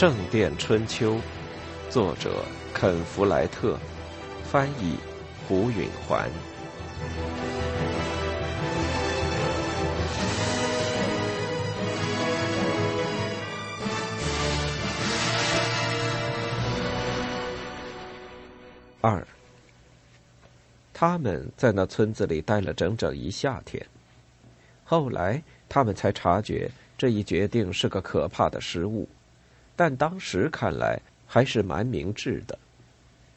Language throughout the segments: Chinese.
圣殿春秋》，作者肯·弗莱特，翻译胡允环。二，他们在那村子里待了整整一夏天。后来，他们才察觉这一决定是个可怕的失误，但当时看来还是蛮明智的，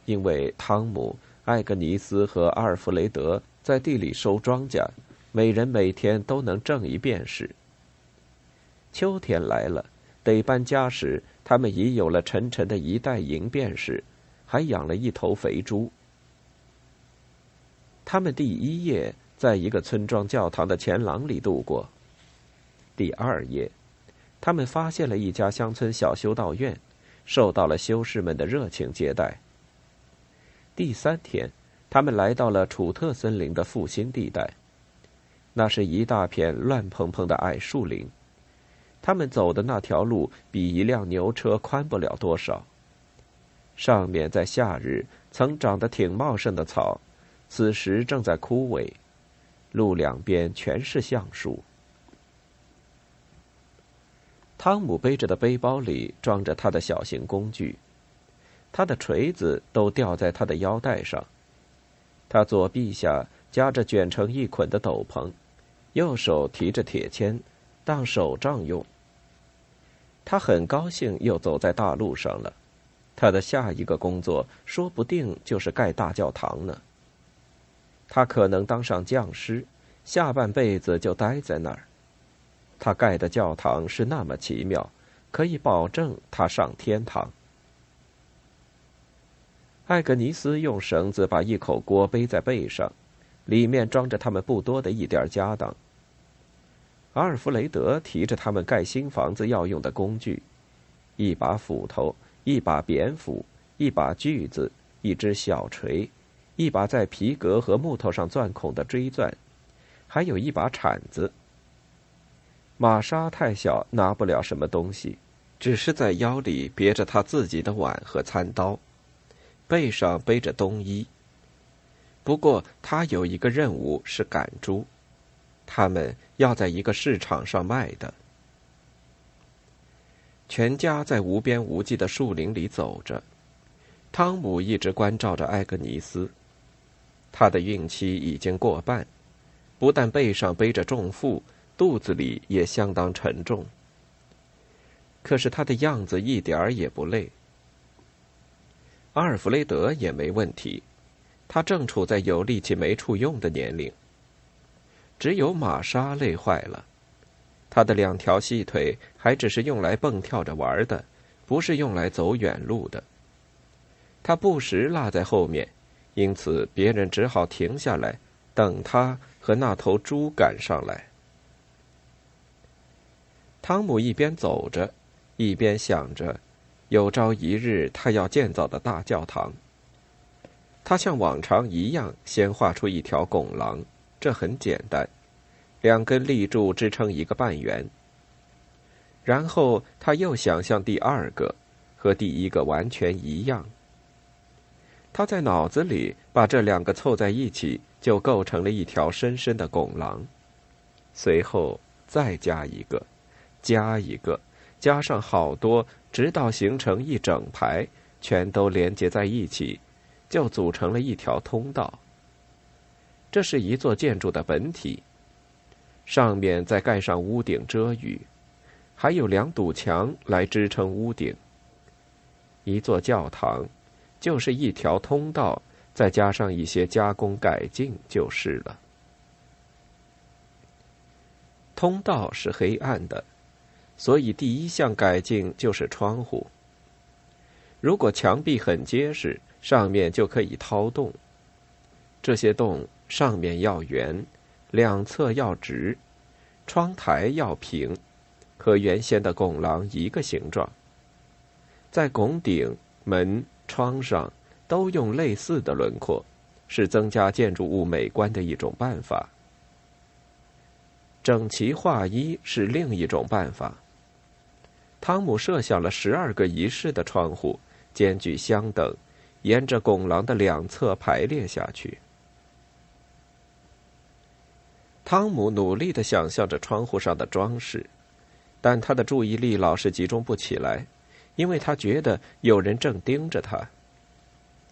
因为汤姆、艾格尼斯和阿尔弗雷德在地里收庄稼，每人每天都能挣一便士。秋天来了，得搬家时，他们已有了沉沉的一袋银便士。还养了一头肥猪。他们第一夜在一个村庄教堂的前廊里度过。第二夜，他们发现了一家乡村小修道院，受到了修士们的热情接待。第三天，他们来到了楚特森林的复兴地带，那是一大片乱蓬蓬的矮树林。他们走的那条路比一辆牛车宽不了多少。上面在夏日曾长得挺茂盛的草，此时正在枯萎。路两边全是橡树。汤姆背着的背包里装着他的小型工具，他的锤子都吊在他的腰带上。他左臂下夹着卷成一捆的斗篷，右手提着铁钎，当手杖用。他很高兴又走在大路上了。他的下一个工作说不定就是盖大教堂呢。他可能当上匠师，下半辈子就待在那儿。他盖的教堂是那么奇妙，可以保证他上天堂。艾格尼斯用绳子把一口锅背在背上，里面装着他们不多的一点家当。阿尔弗雷德提着他们盖新房子要用的工具，一把斧头。一把扁斧，一把锯子，一只小锤，一把在皮革和木头上钻孔的锥钻，还有一把铲子。玛莎太小，拿不了什么东西，只是在腰里别着她自己的碗和餐刀，背上背着冬衣。不过他有一个任务是赶猪，他们要在一个市场上卖的。全家在无边无际的树林里走着，汤姆一直关照着艾格尼斯。他的孕期已经过半，不但背上背着重负，肚子里也相当沉重。可是他的样子一点儿也不累。阿尔弗雷德也没问题，他正处在有力气没处用的年龄。只有玛莎累坏了。他的两条细腿还只是用来蹦跳着玩的，不是用来走远路的。他不时落在后面，因此别人只好停下来等他和那头猪赶上来。汤姆一边走着，一边想着，有朝一日他要建造的大教堂。他像往常一样，先画出一条拱廊，这很简单。两根立柱支撑一个半圆，然后他又想象第二个，和第一个完全一样。他在脑子里把这两个凑在一起，就构成了一条深深的拱廊。随后再加一个，加一个，加上好多，直到形成一整排，全都连接在一起，就组成了一条通道。这是一座建筑的本体。上面再盖上屋顶遮雨，还有两堵墙来支撑屋顶。一座教堂，就是一条通道，再加上一些加工改进就是了。通道是黑暗的，所以第一项改进就是窗户。如果墙壁很结实，上面就可以掏洞。这些洞上面要圆。两侧要直，窗台要平，和原先的拱廊一个形状。在拱顶、门、窗上都用类似的轮廓，是增加建筑物美观的一种办法。整齐划一是另一种办法。汤姆设想了十二个仪式的窗户，间距相等，沿着拱廊的两侧排列下去。汤姆努力的想象着窗户上的装饰，但他的注意力老是集中不起来，因为他觉得有人正盯着他。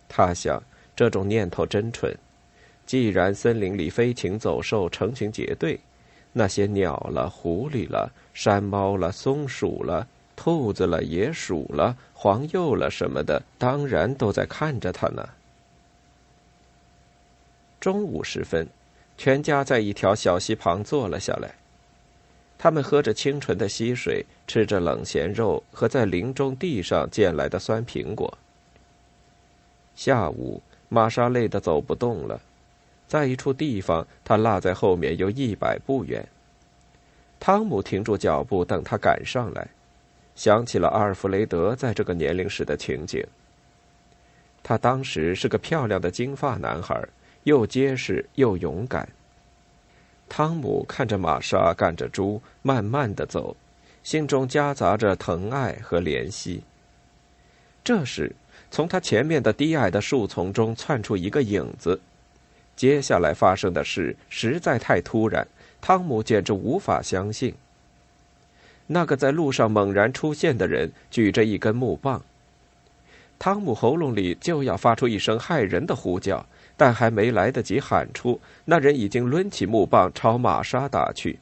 他想，这种念头真蠢。既然森林里飞禽走兽成群结队，那些鸟了、狐狸了、山猫了、松鼠了、兔子了、野鼠了、黄鼬了什么的，当然都在看着他呢。中午时分。全家在一条小溪旁坐了下来，他们喝着清纯的溪水，吃着冷咸肉和在林中地上捡来的酸苹果。下午，玛莎累得走不动了，在一处地方，她落在后面有一百步远。汤姆停住脚步，等他赶上来，想起了阿尔弗雷德在这个年龄时的情景。他当时是个漂亮的金发男孩。又结实又勇敢。汤姆看着玛莎赶着猪慢慢的走，心中夹杂着疼爱和怜惜。这时，从他前面的低矮的树丛中窜出一个影子。接下来发生的事实在太突然，汤姆简直无法相信。那个在路上猛然出现的人举着一根木棒。汤姆喉咙里就要发出一声骇人的呼叫。但还没来得及喊出，那人已经抡起木棒朝玛莎打去，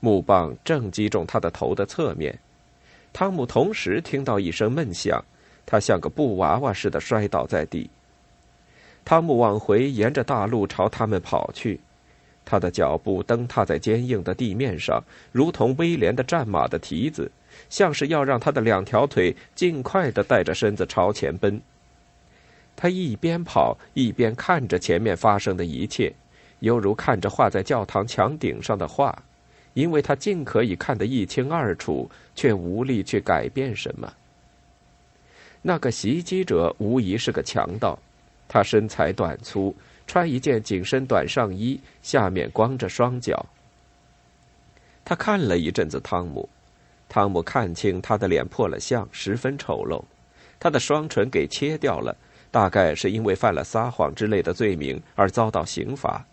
木棒正击中他的头的侧面。汤姆同时听到一声闷响，他像个布娃娃似的摔倒在地。汤姆往回沿着大路朝他们跑去，他的脚步蹬踏在坚硬的地面上，如同威廉的战马的蹄子，像是要让他的两条腿尽快的带着身子朝前奔。他一边跑一边看着前面发生的一切，犹如看着画在教堂墙顶上的画，因为他尽可以看得一清二楚，却无力去改变什么。那个袭击者无疑是个强盗，他身材短粗，穿一件紧身短上衣，下面光着双脚。他看了一阵子汤姆，汤姆看清他的脸破了相，十分丑陋，他的双唇给切掉了。大概是因为犯了撒谎之类的罪名而遭到刑罚，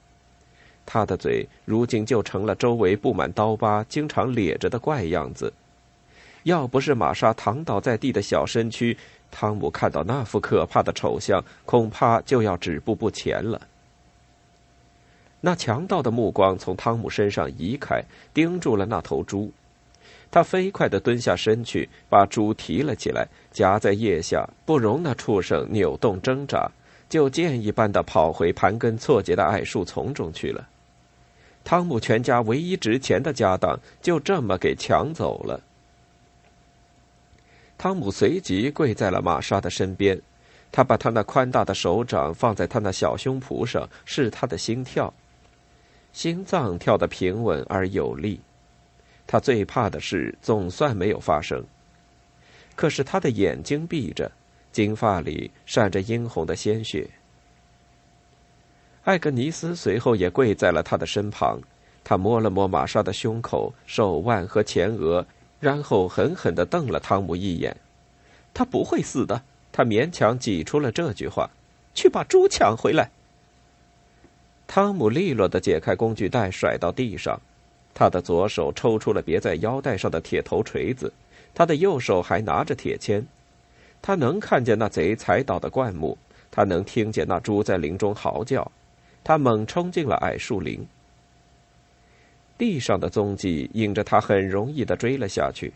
他的嘴如今就成了周围布满刀疤、经常咧着的怪样子。要不是玛莎躺倒在地的小身躯，汤姆看到那副可怕的丑相，恐怕就要止步不前了。那强盗的目光从汤姆身上移开，盯住了那头猪。他飞快地蹲下身去，把猪提了起来，夹在腋下，不容那畜生扭动挣扎，就箭一般的跑回盘根错节的矮树丛中去了。汤姆全家唯一值钱的家当就这么给抢走了。汤姆随即跪在了玛莎的身边，他把他那宽大的手掌放在他那小胸脯上，试他的心跳，心脏跳得平稳而有力。他最怕的事总算没有发生，可是他的眼睛闭着，金发里闪着殷红的鲜血。艾格尼斯随后也跪在了他的身旁，他摸了摸玛莎的胸口、手腕和前额，然后狠狠的瞪了汤姆一眼。他不会死的，他勉强挤出了这句话：“去把猪抢回来。”汤姆利落的解开工具袋，甩到地上。他的左手抽出了别在腰带上的铁头锤子，他的右手还拿着铁钎。他能看见那贼踩倒的灌木，他能听见那猪在林中嚎叫。他猛冲进了矮树林。地上的踪迹引着他很容易的追了下去。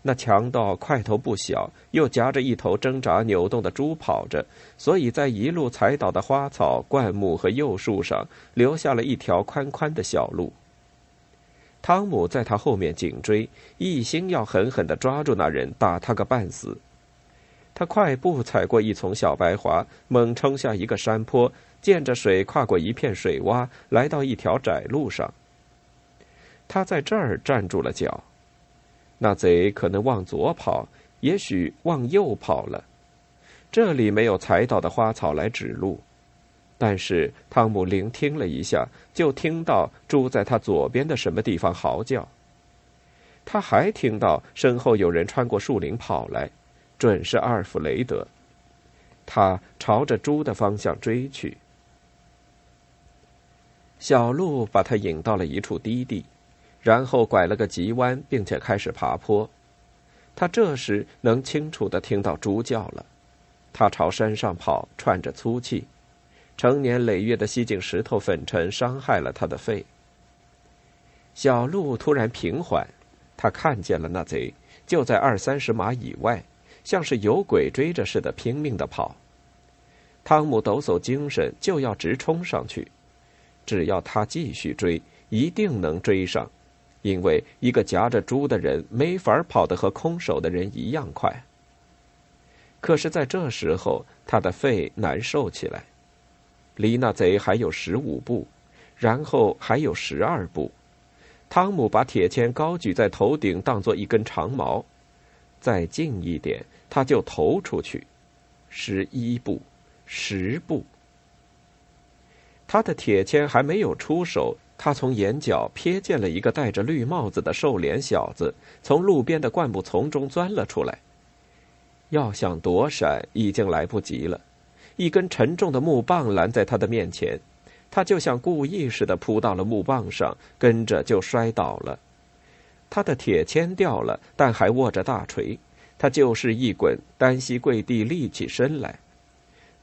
那强盗块头不小，又夹着一头挣扎扭动的猪跑着，所以在一路踩倒的花草、灌木和幼树上留下了一条宽宽的小路。汤姆在他后面紧追，一心要狠狠的抓住那人，打他个半死。他快步踩过一丛小白桦，猛冲下一个山坡，溅着水跨过一片水洼，来到一条窄路上。他在这儿站住了脚。那贼可能往左跑，也许往右跑了。这里没有踩倒的花草来指路。但是汤姆聆听了一下，就听到猪在他左边的什么地方嚎叫。他还听到身后有人穿过树林跑来，准是阿尔弗雷德。他朝着猪的方向追去。小鹿把他引到了一处低地，然后拐了个急弯，并且开始爬坡。他这时能清楚的听到猪叫了。他朝山上跑，喘着粗气。成年累月的吸进石头粉尘，伤害了他的肺。小路突然平缓，他看见了那贼，就在二三十码以外，像是有鬼追着似的拼命的跑。汤姆抖擞精神，就要直冲上去。只要他继续追，一定能追上，因为一个夹着猪的人没法跑得和空手的人一样快。可是，在这时候，他的肺难受起来。离那贼还有十五步，然后还有十二步。汤姆把铁签高举在头顶，当做一根长矛。再近一点，他就投出去。十一步，十步。他的铁签还没有出手，他从眼角瞥见了一个戴着绿帽子的瘦脸小子从路边的灌木丛中钻了出来。要想躲闪，已经来不及了。一根沉重的木棒拦在他的面前，他就像故意似的扑到了木棒上，跟着就摔倒了。他的铁签掉了，但还握着大锤。他就是一滚，单膝跪地，立起身来。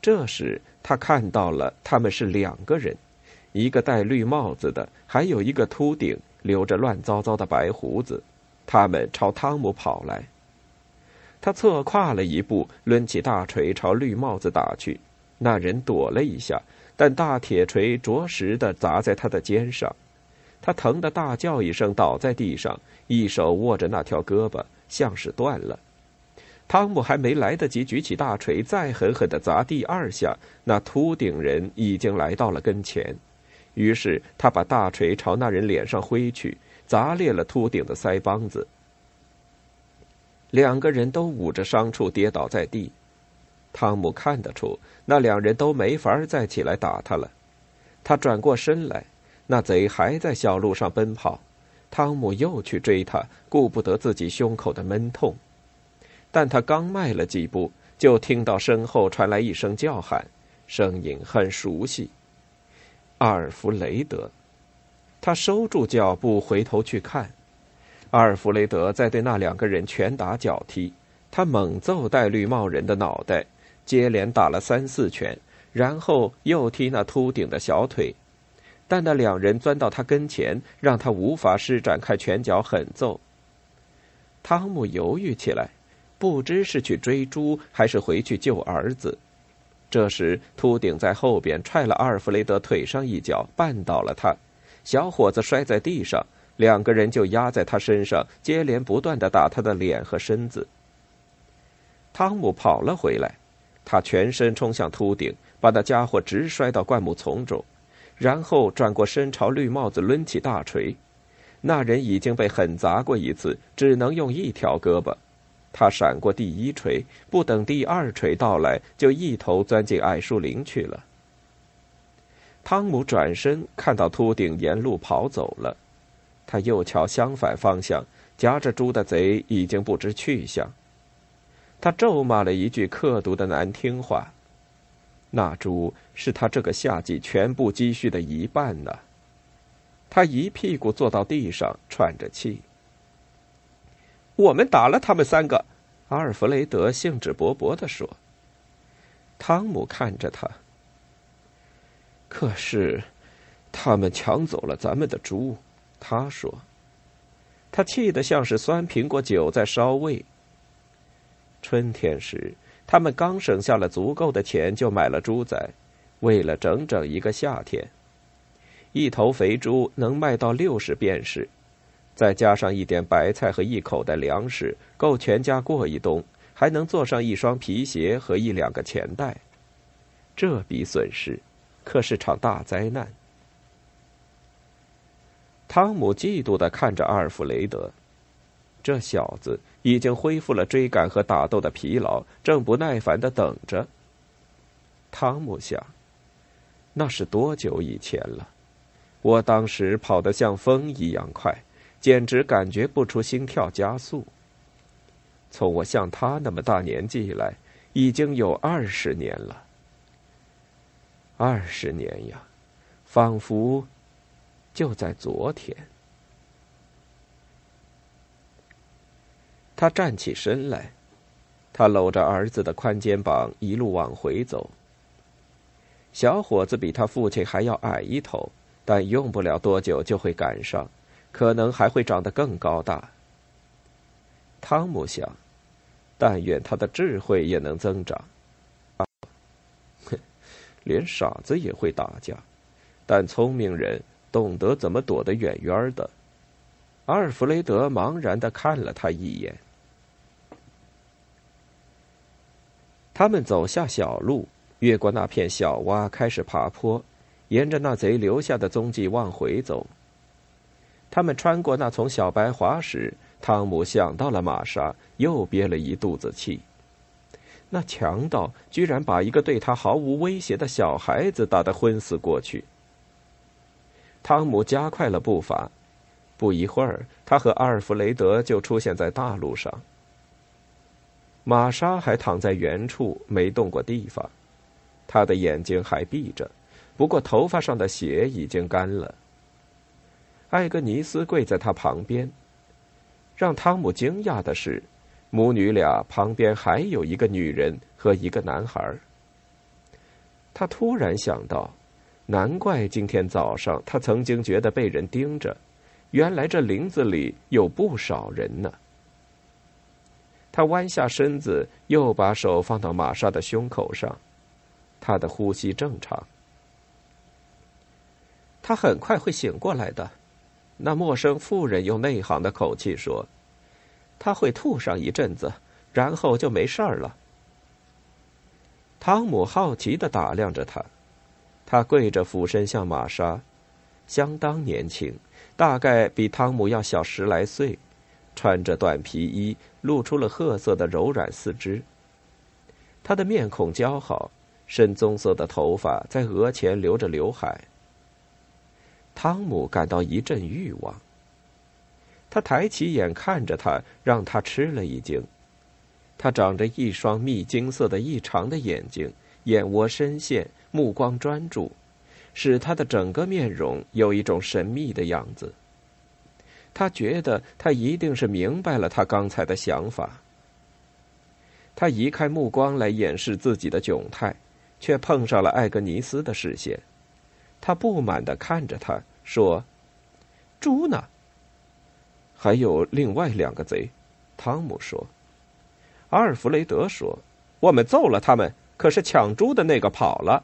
这时他看到了，他们是两个人，一个戴绿帽子的，还有一个秃顶，留着乱糟糟的白胡子。他们朝汤姆跑来。他侧跨了一步，抡起大锤朝绿帽子打去。那人躲了一下，但大铁锤着实的砸在他的肩上，他疼得大叫一声，倒在地上，一手握着那条胳膊，像是断了。汤姆还没来得及举起大锤再狠狠的砸第二下，那秃顶人已经来到了跟前。于是他把大锤朝那人脸上挥去，砸裂了秃顶的腮帮子。两个人都捂着伤处跌倒在地，汤姆看得出那两人都没法再起来打他了。他转过身来，那贼还在小路上奔跑。汤姆又去追他，顾不得自己胸口的闷痛。但他刚迈了几步，就听到身后传来一声叫喊，声音很熟悉：“阿尔弗雷德。”他收住脚步，回头去看。阿尔弗雷德在对那两个人拳打脚踢，他猛揍戴绿帽人的脑袋，接连打了三四拳，然后又踢那秃顶的小腿，但那两人钻到他跟前，让他无法施展开拳脚狠揍。汤姆犹豫起来，不知是去追猪还是回去救儿子。这时，秃顶在后边踹了阿尔弗雷德腿上一脚，绊倒了他，小伙子摔在地上。两个人就压在他身上，接连不断的打他的脸和身子。汤姆跑了回来，他全身冲向秃顶，把那家伙直摔到灌木丛中，然后转过身朝绿帽子抡起大锤。那人已经被狠砸过一次，只能用一条胳膊。他闪过第一锤，不等第二锤到来，就一头钻进矮树林去了。汤姆转身看到秃顶沿路跑走了。他又瞧相反方向，夹着猪的贼已经不知去向。他咒骂了一句刻毒的难听话。那猪是他这个夏季全部积蓄的一半呢。他一屁股坐到地上，喘着气。我们打了他们三个，阿尔弗雷德兴致勃勃地说。汤姆看着他。可是，他们抢走了咱们的猪。他说：“他气得像是酸苹果酒在烧胃。春天时，他们刚省下了足够的钱，就买了猪仔，喂了整整一个夏天。一头肥猪能卖到六十便士，再加上一点白菜和一口袋粮食，够全家过一冬，还能做上一双皮鞋和一两个钱袋。这笔损失，可是场大灾难。”汤姆嫉妒的看着阿尔弗雷德，这小子已经恢复了追赶和打斗的疲劳，正不耐烦的等着。汤姆想，那是多久以前了？我当时跑得像风一样快，简直感觉不出心跳加速。从我像他那么大年纪以来，已经有二十年了。二十年呀，仿佛就在昨天。他站起身来，他搂着儿子的宽肩膀，一路往回走。小伙子比他父亲还要矮一头，但用不了多久就会赶上，可能还会长得更高大。汤姆想，但愿他的智慧也能增长。啊，哼，连傻子也会打架，但聪明人懂得怎么躲得远远的。阿尔弗雷德茫然的看了他一眼。他们走下小路，越过那片小洼，开始爬坡，沿着那贼留下的踪迹往回走。他们穿过那丛小白桦时，汤姆想到了玛莎，又憋了一肚子气。那强盗居然把一个对他毫无威胁的小孩子打得昏死过去。汤姆加快了步伐，不一会儿，他和阿尔弗雷德就出现在大路上。玛莎还躺在原处没动过地方，她的眼睛还闭着，不过头发上的血已经干了。艾格尼斯跪在他旁边。让汤姆惊讶的是，母女俩旁边还有一个女人和一个男孩。他突然想到，难怪今天早上他曾经觉得被人盯着，原来这林子里有不少人呢。他弯下身子，又把手放到玛莎的胸口上，他的呼吸正常。他很快会醒过来的，那陌生妇人用内行的口气说：“他会吐上一阵子，然后就没事儿了。”汤姆好奇的打量着他，他跪着俯身向玛莎，相当年轻，大概比汤姆要小十来岁。穿着短皮衣，露出了褐色的柔软四肢。他的面孔姣好，深棕色的头发在额前留着刘海。汤姆感到一阵欲望。他抬起眼看着他，让他吃了一惊。他长着一双蜜金色的异常的眼睛，眼窝深陷，目光专注，使他的整个面容有一种神秘的样子。他觉得他一定是明白了他刚才的想法。他移开目光来掩饰自己的窘态，却碰上了艾格尼斯的视线。他不满的看着他说：“猪呢？”还有另外两个贼，汤姆说。阿尔弗雷德说：“我们揍了他们，可是抢猪的那个跑了。”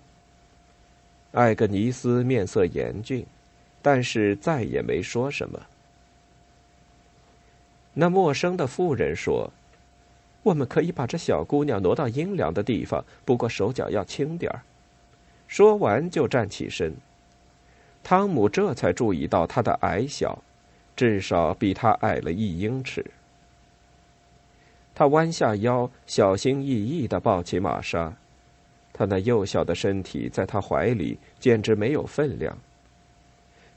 艾格尼斯面色严峻，但是再也没说什么。那陌生的妇人说：“我们可以把这小姑娘挪到阴凉的地方，不过手脚要轻点儿。”说完就站起身。汤姆这才注意到他的矮小，至少比他矮了一英尺。他弯下腰，小心翼翼的抱起玛莎，他那幼小的身体在他怀里简直没有分量。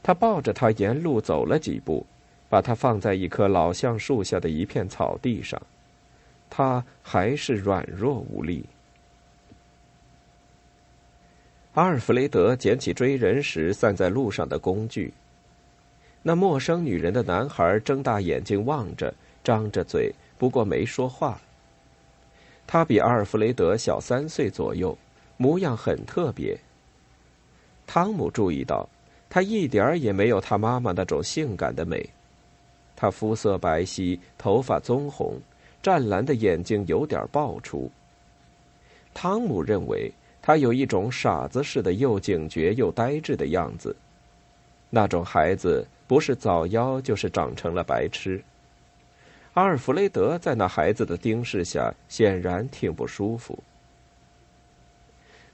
他抱着她沿路走了几步。把它放在一棵老橡树下的一片草地上，他还是软弱无力。阿尔弗雷德捡起追人时散在路上的工具。那陌生女人的男孩睁大眼睛望着，张着嘴，不过没说话。他比阿尔弗雷德小三岁左右，模样很特别。汤姆注意到，他一点儿也没有他妈妈那种性感的美。他肤色白皙，头发棕红，湛蓝的眼睛有点爆出。汤姆认为他有一种傻子似的又警觉又呆滞的样子，那种孩子不是早夭就是长成了白痴。阿尔弗雷德在那孩子的盯视下显然挺不舒服。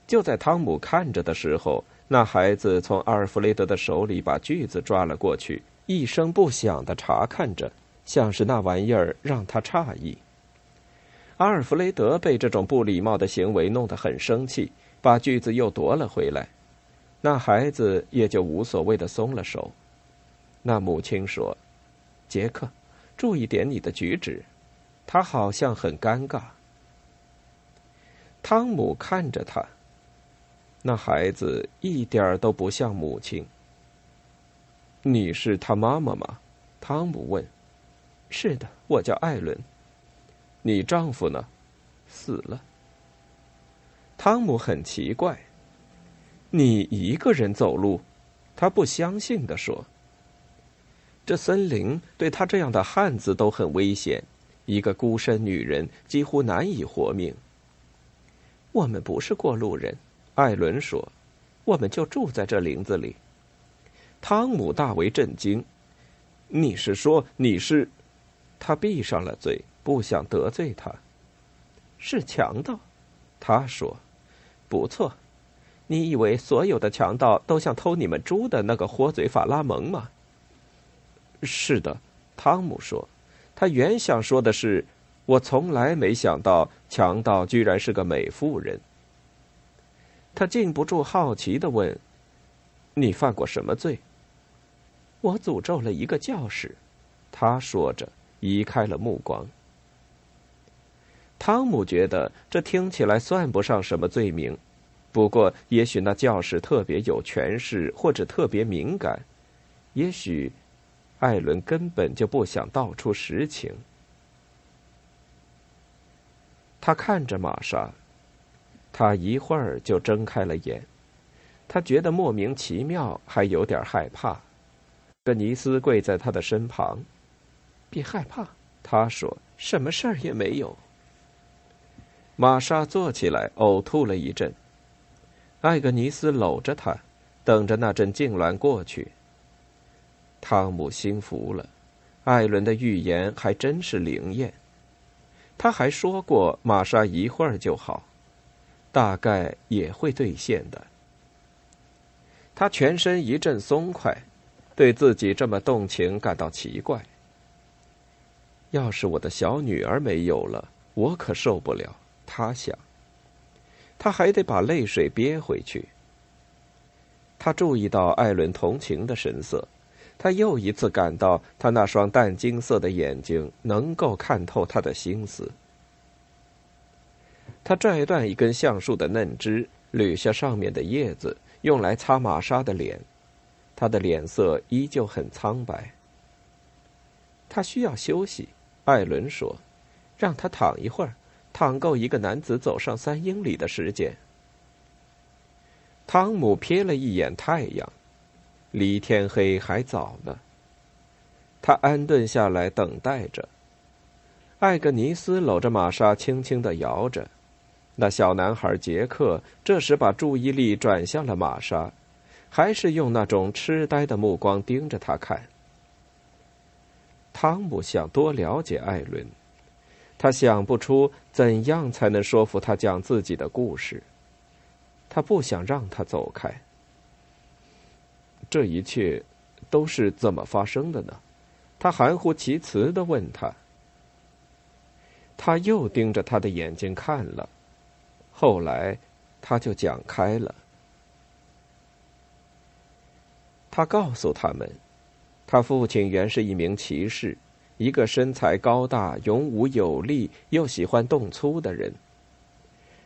就在汤姆看着的时候，那孩子从阿尔弗雷德的手里把锯子抓了过去。一声不响的查看着，像是那玩意儿让他诧异。阿尔弗雷德被这种不礼貌的行为弄得很生气，把锯子又夺了回来。那孩子也就无所谓的松了手。那母亲说：“杰克，注意点你的举止。”他好像很尴尬。汤姆看着他，那孩子一点儿都不像母亲。你是他妈妈吗？汤姆问。是的，我叫艾伦。你丈夫呢？死了。汤姆很奇怪。你一个人走路？他不相信的说。这森林对他这样的汉子都很危险，一个孤身女人几乎难以活命。我们不是过路人，艾伦说，我们就住在这林子里。汤姆大为震惊。你是说你是？他闭上了嘴，不想得罪他。是强盗，他说：“不错，你以为所有的强盗都像偷你们猪的那个豁嘴法拉蒙吗？”是的，汤姆说。他原想说的是：“我从来没想到强盗居然是个美妇人。”他禁不住好奇的问：“你犯过什么罪？”我诅咒了一个教士，他说着。移开了目光。汤姆觉得这听起来算不上什么罪名，不过也许那教士特别有权势，或者特别敏感，也许艾伦根本就不想道出实情。他看着玛莎，他一会儿就睁开了眼，他觉得莫名其妙，还有点害怕。格尼斯跪在他的身旁。别害怕，他说：“什么事儿也没有。”玛莎坐起来，呕吐了一阵。艾格尼斯搂着她，等着那阵痉挛过去。汤姆心服了，艾伦的预言还真是灵验。他还说过，玛莎一会儿就好，大概也会兑现的。他全身一阵松快，对自己这么动情感到奇怪。要是我的小女儿没有了，我可受不了。他想，他还得把泪水憋回去。他注意到艾伦同情的神色，他又一次感到他那双淡金色的眼睛能够看透他的心思。他拽断一根橡树的嫩枝，捋下上面的叶子，用来擦玛莎的脸。他的脸色依旧很苍白。他需要休息。艾伦说：“让他躺一会儿，躺够一个男子走上三英里的时间。”汤姆瞥了一眼太阳，离天黑还早呢。他安顿下来等待着。艾格尼斯搂着玛莎，轻轻的摇着。那小男孩杰克这时把注意力转向了玛莎，还是用那种痴呆的目光盯着他看。汤姆想多了解艾伦，他想不出怎样才能说服他讲自己的故事。他不想让他走开。这一切都是怎么发生的呢？他含糊其辞的问他。他又盯着他的眼睛看了，后来他就讲开了。他告诉他们。他父亲原是一名骑士，一个身材高大、勇武有力又喜欢动粗的人。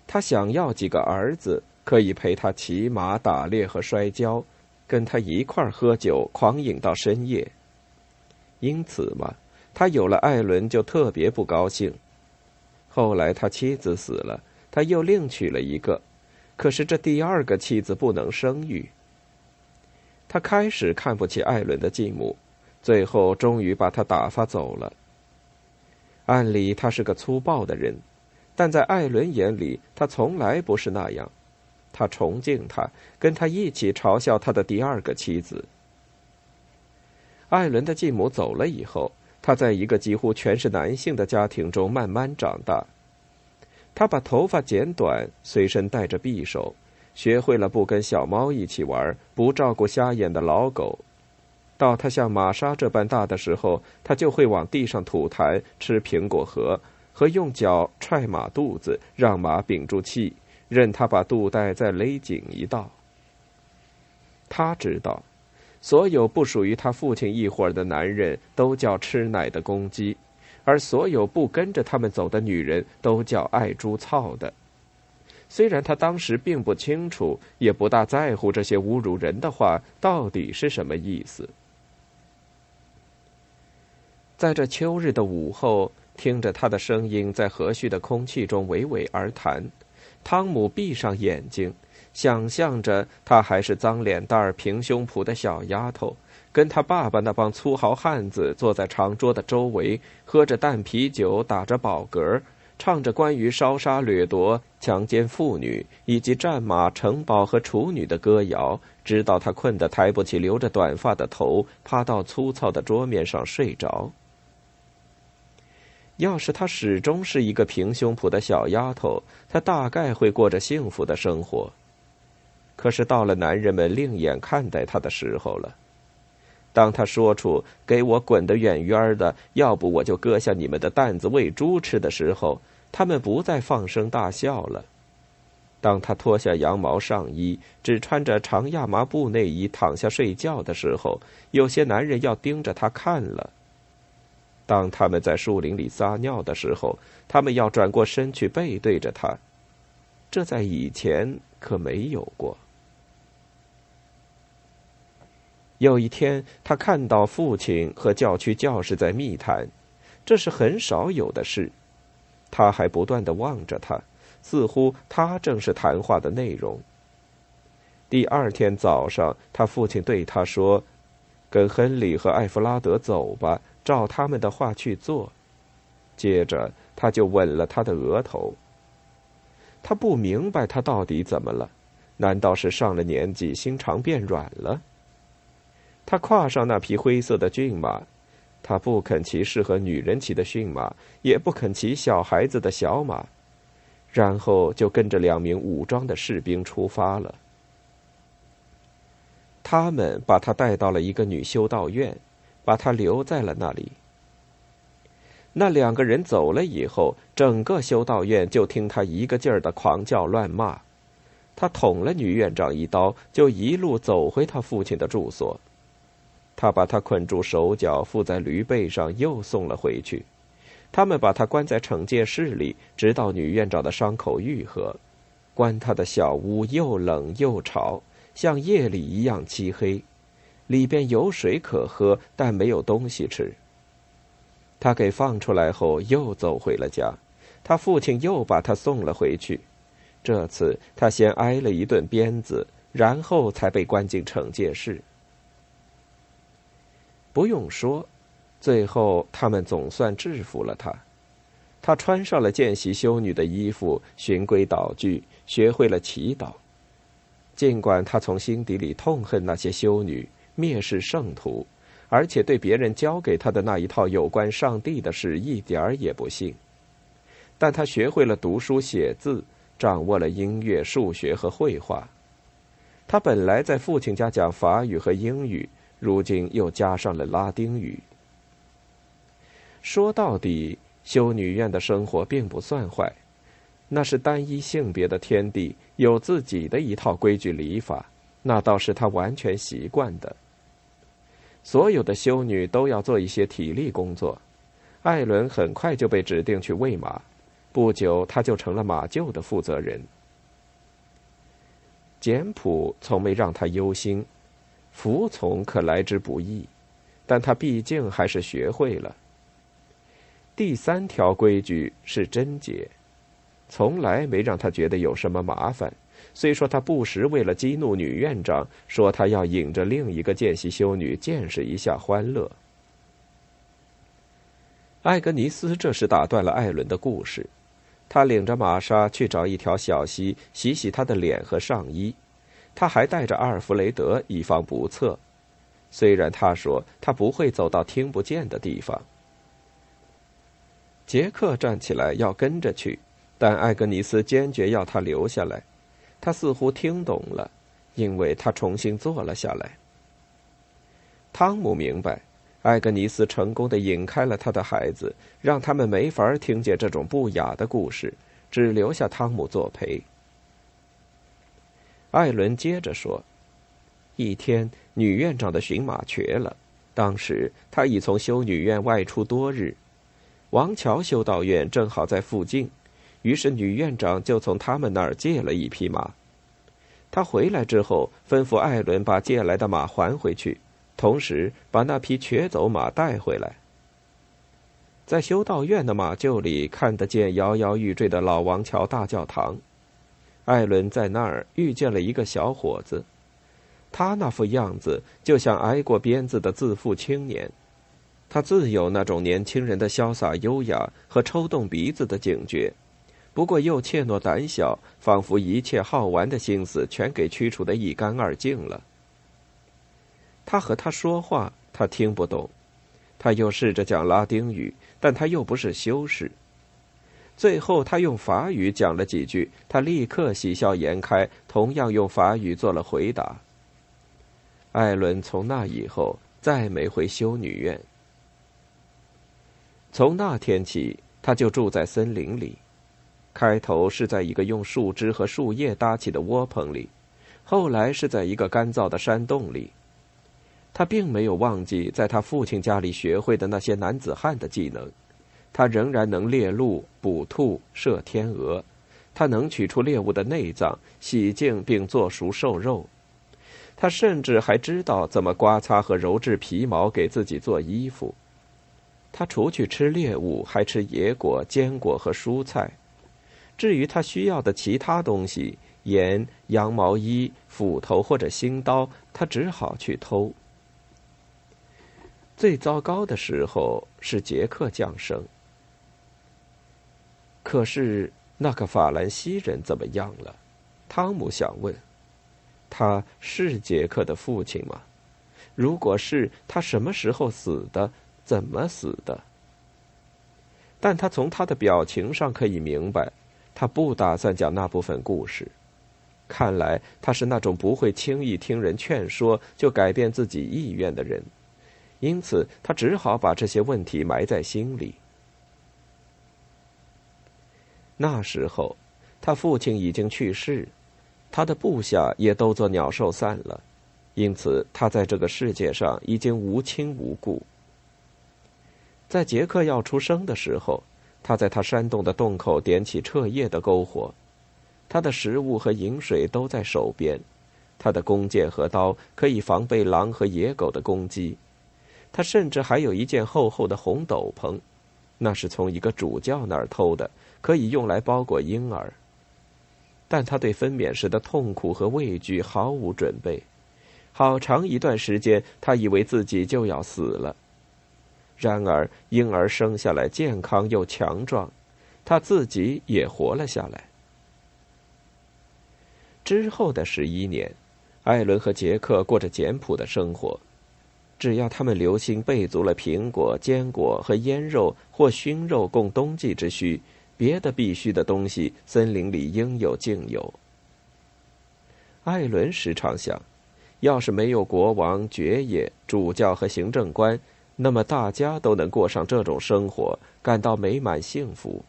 他想要几个儿子，可以陪他骑马、打猎和摔跤，跟他一块儿喝酒、狂饮到深夜。因此嘛，他有了艾伦就特别不高兴。后来他妻子死了，他又另娶了一个，可是这第二个妻子不能生育。他开始看不起艾伦的继母，最后终于把他打发走了。按理他是个粗暴的人，但在艾伦眼里，他从来不是那样。他崇敬他，跟他一起嘲笑他的第二个妻子。艾伦的继母走了以后，他在一个几乎全是男性的家庭中慢慢长大。他把头发剪短，随身带着匕首。学会了不跟小猫一起玩，不照顾瞎眼的老狗。到他像玛莎这般大的时候，他就会往地上吐痰、吃苹果核，和用脚踹马肚子，让马屏住气，任他把肚带再勒紧一道。他知道，所有不属于他父亲一伙的男人都叫吃奶的公鸡，而所有不跟着他们走的女人都叫爱猪操的。虽然他当时并不清楚，也不大在乎这些侮辱人的话到底是什么意思。在这秋日的午后，听着他的声音在和煦的空气中娓娓而谈，汤姆闭上眼睛，想象着他还是脏脸蛋儿、平胸脯的小丫头，跟他爸爸那帮粗豪汉子坐在长桌的周围，喝着淡啤酒，打着饱嗝。唱着关于烧杀掠夺、强奸妇女以及战马、城堡和处女的歌谣，直到他困得抬不起留着短发的头，趴到粗糙的桌面上睡着。要是她始终是一个平胸脯的小丫头，她大概会过着幸福的生活。可是到了男人们另眼看待她的时候了。当她说出“给我滚得远远的，要不我就割下你们的担子喂猪吃”的时候，他们不再放声大笑了。当他脱下羊毛上衣，只穿着长亚麻布内衣躺下睡觉的时候，有些男人要盯着他看了。当他们在树林里撒尿的时候，他们要转过身去背对着他。这在以前可没有过。有一天，他看到父亲和教区教士在密谈，这是很少有的事。他还不断的望着他，似乎他正是谈话的内容。第二天早上，他父亲对他说：“跟亨利和艾弗拉德走吧，照他们的话去做。”接着，他就吻了他的额头。他不明白他到底怎么了，难道是上了年纪，心肠变软了？他跨上那匹灰色的骏马，他不肯骑适合女人骑的驯马，也不肯骑小孩子的小马，然后就跟着两名武装的士兵出发了。他们把他带到了一个女修道院，把他留在了那里。那两个人走了以后，整个修道院就听他一个劲儿的狂叫乱骂。他捅了女院长一刀，就一路走回他父亲的住所。他把他捆住手脚，附在驴背上，又送了回去。他们把他关在惩戒室里，直到女院长的伤口愈合。关他的小屋又冷又潮，像夜里一样漆黑。里边有水可喝，但没有东西吃。他给放出来后，又走回了家。他父亲又把他送了回去。这次他先挨了一顿鞭子，然后才被关进惩戒室。不用说，最后他们总算制服了他。他穿上了见习修女的衣服，循规蹈矩，学会了祈祷。尽管他从心底里痛恨那些修女，蔑视圣徒，而且对别人教给他的那一套有关上帝的事一点儿也不信，但他学会了读书写字，掌握了音乐、数学和绘画。他本来在父亲家讲法语和英语。如今又加上了拉丁语。说到底，修女院的生活并不算坏，那是单一性别的天地，有自己的一套规矩礼法，那倒是他完全习惯的。所有的修女都要做一些体力工作，艾伦很快就被指定去喂马，不久他就成了马厩的负责人。简朴从没让他忧心。服从可来之不易，但他毕竟还是学会了。第三条规矩是贞洁，从来没让他觉得有什么麻烦。虽说他不时为了激怒女院长，说他要引着另一个见习修女见识一下欢乐。艾格尼斯这时打断了艾伦的故事，他领着玛莎去找一条小溪洗洗他的脸和上衣。他还带着阿尔弗雷德，以防不测。虽然他说他不会走到听不见的地方。杰克站起来要跟着去，但艾格尼斯坚决要他留下来。他似乎听懂了，因为他重新坐了下来。汤姆明白，艾格尼斯成功的引开了他的孩子，让他们没法听见这种不雅的故事，只留下汤姆作陪。艾伦接着说：“一天，女院长的驯马瘸了。当时他已从修女院外出多日，王桥修道院正好在附近，于是女院长就从他们那儿借了一匹马。他回来之后，吩咐艾伦把借来的马还回去，同时把那匹瘸走马带回来。在修道院的马厩里，看得见摇摇欲坠的老王桥大教堂。艾伦在那儿遇见了一个小伙子。他那副样子就像挨过鞭子的自负青年，他自有那种年轻人的潇洒优雅和抽动鼻子的警觉，不过又怯懦胆小，仿佛一切好玩的心思全给驱除的一干二净了。他和他说话，他听不懂；他又试着讲拉丁语，但他又不是修士。最后，他用法语讲了几句，他立刻喜笑颜开，同样用法语做了回答。艾伦从那以后再没回修女院。从那天起，他就住在森林里。开头是在一个用树枝和树叶搭起的窝棚里，后来是在一个干燥的山洞里。他并没有忘记在他父亲家里学会的那些男子汉的技能。他仍然能猎鹿、捕兔、射天鹅。他能取出猎物的内脏，洗净并做熟瘦肉。他甚至还知道怎么刮擦和揉制皮毛，给自己做衣服。他除去吃猎物，还吃野果、坚果和蔬菜。至于他需要的其他东西，盐、羊毛衣、斧头或者新刀，他只好去偷。最糟糕的时候是杰克降生。可是那个法兰西人怎么样了？汤姆想问。他是杰克的父亲吗？如果是，他什么时候死的？怎么死的？但他从他的表情上可以明白，他不打算讲那部分故事。看来他是那种不会轻易听人劝说就改变自己意愿的人，因此他只好把这些问题埋在心里。那时候，他父亲已经去世。他的部下也都做鸟兽散了，因此他在这个世界上已经无亲无故。在杰克要出生的时候，他在他山洞的洞口点起彻夜的篝火，他的食物和饮水都在手边，他的弓箭和刀可以防备狼和野狗的攻击，他甚至还有一件厚厚的红斗篷，那是从一个主教那儿偷的，可以用来包裹婴儿。但他对分娩时的痛苦和畏惧毫无准备，好长一段时间，他以为自己就要死了。然而，婴儿生下来健康又强壮，他自己也活了下来。之后的十一年，艾伦和杰克过着简朴的生活，只要他们留心备足了苹果、坚果和腌肉或熏肉供冬季之需。别的必须的东西，森林里应有尽有。艾伦时常想，要是没有国王、爵爷、主教和行政官，那么大家都能过上这种生活，感到美满幸福。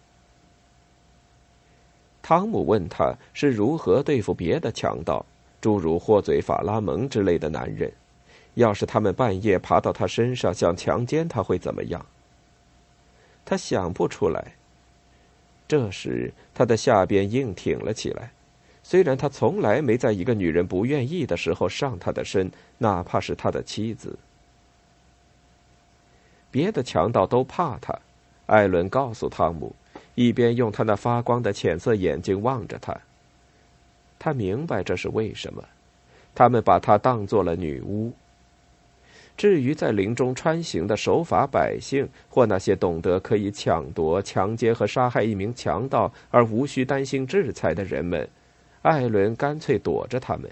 汤姆问他是如何对付别的强盗，诸如霍嘴法拉蒙之类的男人。要是他们半夜爬到他身上想强奸他，会怎么样？他想不出来。这时，他的下边硬挺了起来。虽然他从来没在一个女人不愿意的时候上她的身，哪怕是他的妻子。别的强盗都怕他，艾伦告诉汤姆，一边用他那发光的浅色眼睛望着他。他明白这是为什么，他们把他当做了女巫。至于在林中穿行的守法百姓，或那些懂得可以抢夺、强奸和杀害一名强盗而无需担心制裁的人们，艾伦干脆躲着他们。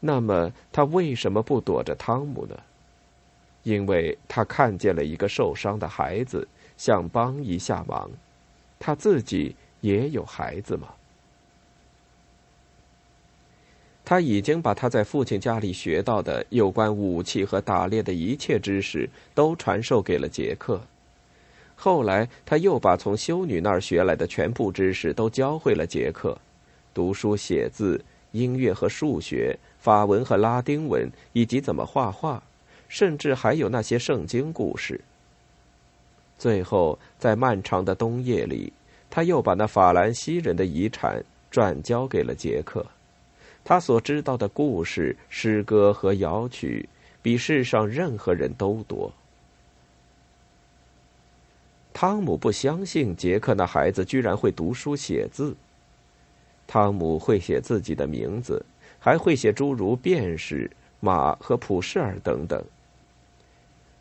那么他为什么不躲着汤姆呢？因为他看见了一个受伤的孩子，想帮一下忙。他自己也有孩子吗？他已经把他在父亲家里学到的有关武器和打猎的一切知识都传授给了杰克。后来，他又把从修女那儿学来的全部知识都教会了杰克：读书写字、音乐和数学、法文和拉丁文，以及怎么画画，甚至还有那些圣经故事。最后，在漫长的冬夜里，他又把那法兰西人的遗产转交给了杰克。他所知道的故事、诗歌和谣曲，比世上任何人都多。汤姆不相信杰克那孩子居然会读书写字。汤姆会写自己的名字，还会写诸如便士、马和普世尔等等。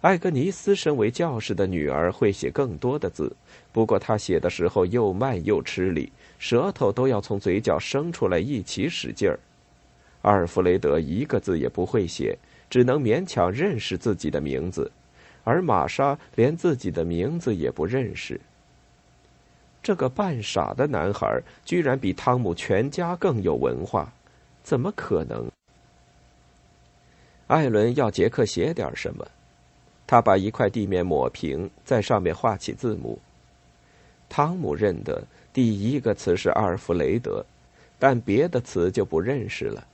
艾格尼斯身为教士的女儿会写更多的字，不过她写的时候又慢又吃力，舌头都要从嘴角伸出来一起使劲儿。阿尔弗雷德一个字也不会写，只能勉强认识自己的名字。而玛莎连自己的名字也不认识。这个半傻的男孩居然比汤姆全家更有文化，怎么可能？艾伦要杰克写点什么，他把一块地面抹平，在上面画起字母。汤姆认得第一个词是阿尔弗雷德，但别的词就不认识了，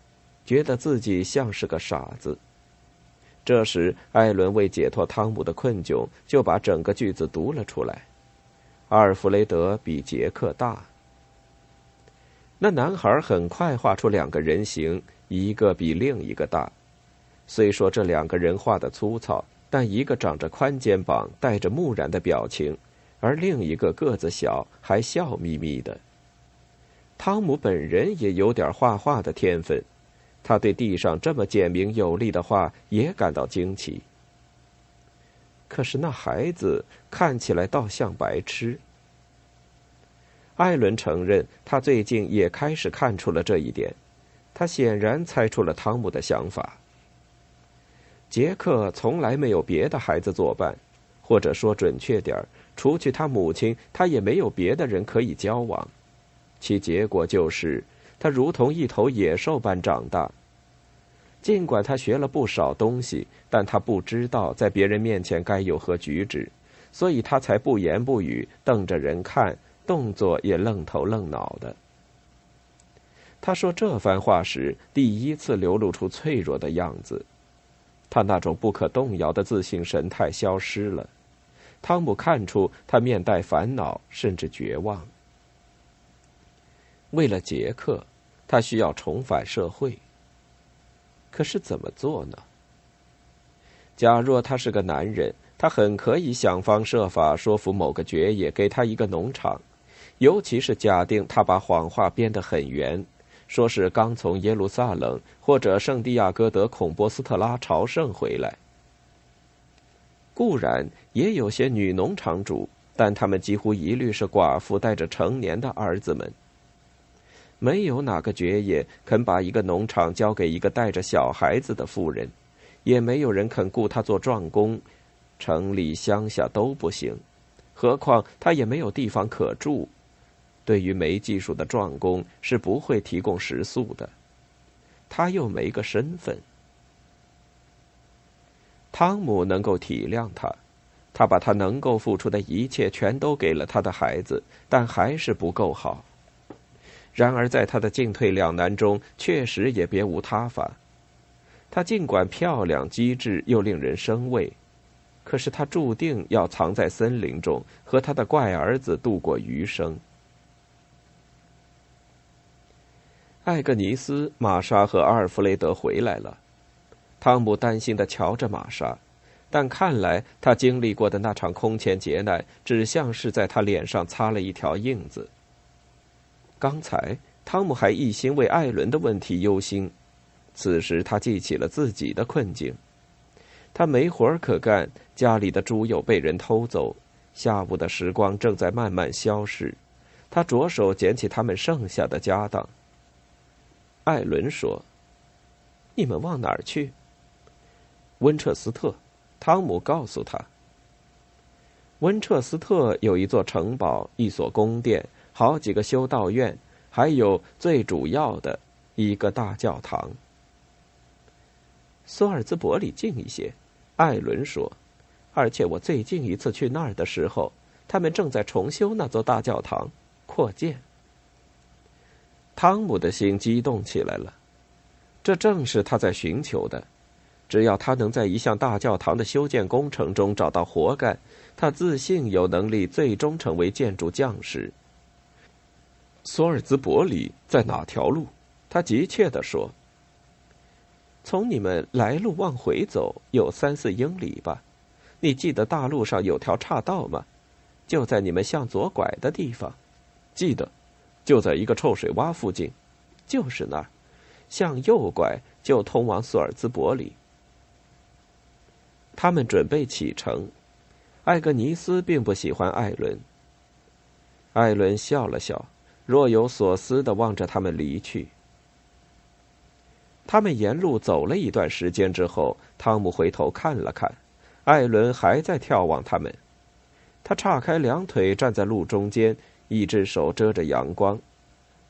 觉得自己像是个傻子。这时，艾伦为解脱汤姆的困窘，就把整个句子读了出来：“阿尔弗雷德比杰克大。”那男孩很快画出两个人形，一个比另一个大。虽说这两个人画的粗糙，但一个长着宽肩膀，带着木然的表情，而另一个个子小，还笑眯眯的。汤姆本人也有点画画的天分。他对地上这么简明有力的画也感到惊奇。可是那孩子看起来倒像白痴。艾伦承认，他最近也开始看出了这一点。他显然猜出了汤姆的想法。杰克从来没有别的孩子作伴，或者说准确点儿，除去他母亲，他也没有别的人可以交往。其结果就是。他如同一头野兽般长大。尽管他学了不少东西，但他不知道在别人面前该有何举止，所以他才不言不语，瞪着人看，动作也愣头愣脑的。他说这番话时，第一次流露出脆弱的样子，他那种不可动摇的自信神态消失了。汤姆看出他面带烦恼，甚至绝望。为了杰克。他需要重返社会，可是怎么做呢？假若他是个男人，他很可以想方设法说服某个爵爷给他一个农场，尤其是假定他把谎话编得很圆，说是刚从耶路撒冷或者圣地亚哥德孔波斯特拉朝圣回来。固然也有些女农场主，但他们几乎一律是寡妇带着成年的儿子们。没有哪个爵爷肯把一个农场交给一个带着小孩子的妇人，也没有人肯雇他做壮工，城里乡下都不行，何况他也没有地方可住。对于没技术的壮工是不会提供食宿的，他又没个身份。汤姆能够体谅他，他把他能够付出的一切全都给了他的孩子，但还是不够好。然而，在他的进退两难中，确实也别无他法。她尽管漂亮、机智又令人生畏，可是她注定要藏在森林中，和他的怪儿子度过余生。艾格尼斯、玛莎和阿尔弗雷德回来了。汤姆担心的瞧着玛莎，但看来他经历过的那场空前劫难，只像是在他脸上擦了一条印子。刚才汤姆还一心为艾伦的问题忧心，此时他记起了自己的困境。他没活儿可干，家里的猪又被人偷走，下午的时光正在慢慢消逝。他着手捡起他们剩下的家当。艾伦说：“你们往哪儿去？”温彻斯特，汤姆告诉他。温彻斯特有一座城堡，一所宫殿。好几个修道院，还有最主要的一个大教堂。索尔兹伯里近一些，艾伦说。而且我最近一次去那儿的时候，他们正在重修那座大教堂，扩建。汤姆的心激动起来了，这正是他在寻求的。只要他能在一项大教堂的修建工程中找到活干，他自信有能力最终成为建筑匠师。索尔兹伯里在哪条路？他急切地说：“从你们来路往回走有三四英里吧。你记得大路上有条岔道吗？就在你们向左拐的地方。记得，就在一个臭水洼附近。就是那儿。向右拐就通往索尔兹伯里。”他们准备启程。艾格尼斯并不喜欢艾伦。艾伦笑了笑，若有所思的望着他们离去。他们沿路走了一段时间之后，汤姆回头看了看，艾伦还在眺望他们。他岔开两腿站在路中间，一只手遮着阳光。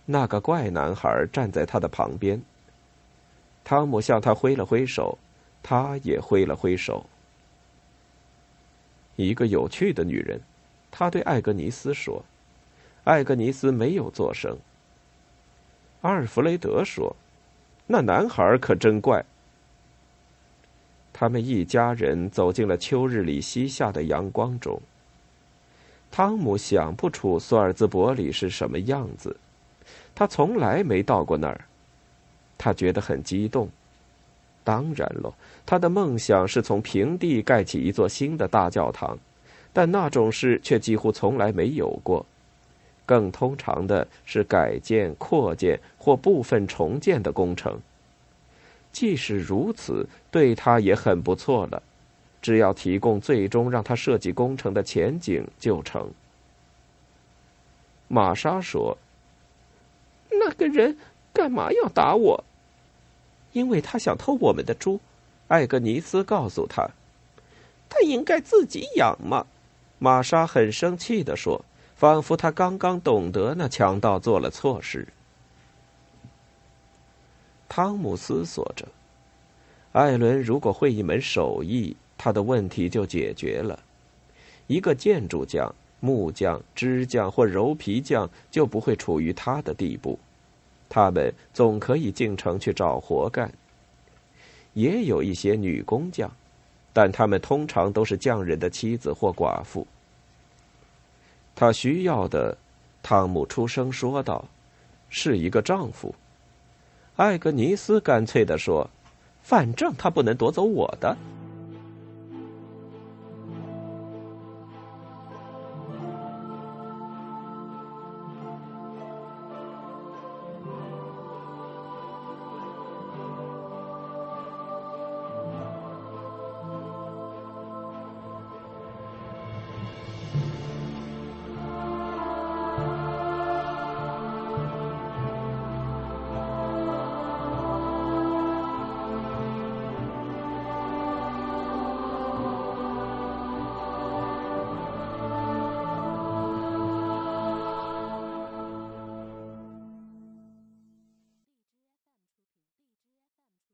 那个怪男孩站在他的旁边。汤姆向他挥了挥手，他也挥了挥手。一个有趣的女人，他对艾格尼斯说。艾格尼斯没有作声。阿尔弗雷德说：“那男孩可真怪。”他们一家人走进了秋日里西下的阳光中。汤姆想不出索尔兹伯里是什么样子，他从来没到过那儿。他觉得很激动。当然了，他的梦想是从平地盖起一座新的大教堂，但那种事却几乎从来没有过。更通常的是改建、扩建或部分重建的工程。即使如此，对他也很不错了，只要提供最终让他设计工程的前景就成。玛莎说：“那个人干嘛要打我？”因为他想偷我们的猪，艾格尼斯告诉他：“他应该自己养嘛。”玛莎很生气的说，仿佛他刚刚懂得那强盗做了错事。汤姆思索着，艾伦如果会一门手艺，他的问题就解决了。一个建筑匠、木匠、织匠或柔皮匠就不会处于他的地步。他们总可以进城去找活干。也有一些女工匠，但他们通常都是匠人的妻子或寡妇。他需要的，汤姆出声说道：“是一个丈夫。”艾格尼斯干脆的说：“反正他不能夺走我的。”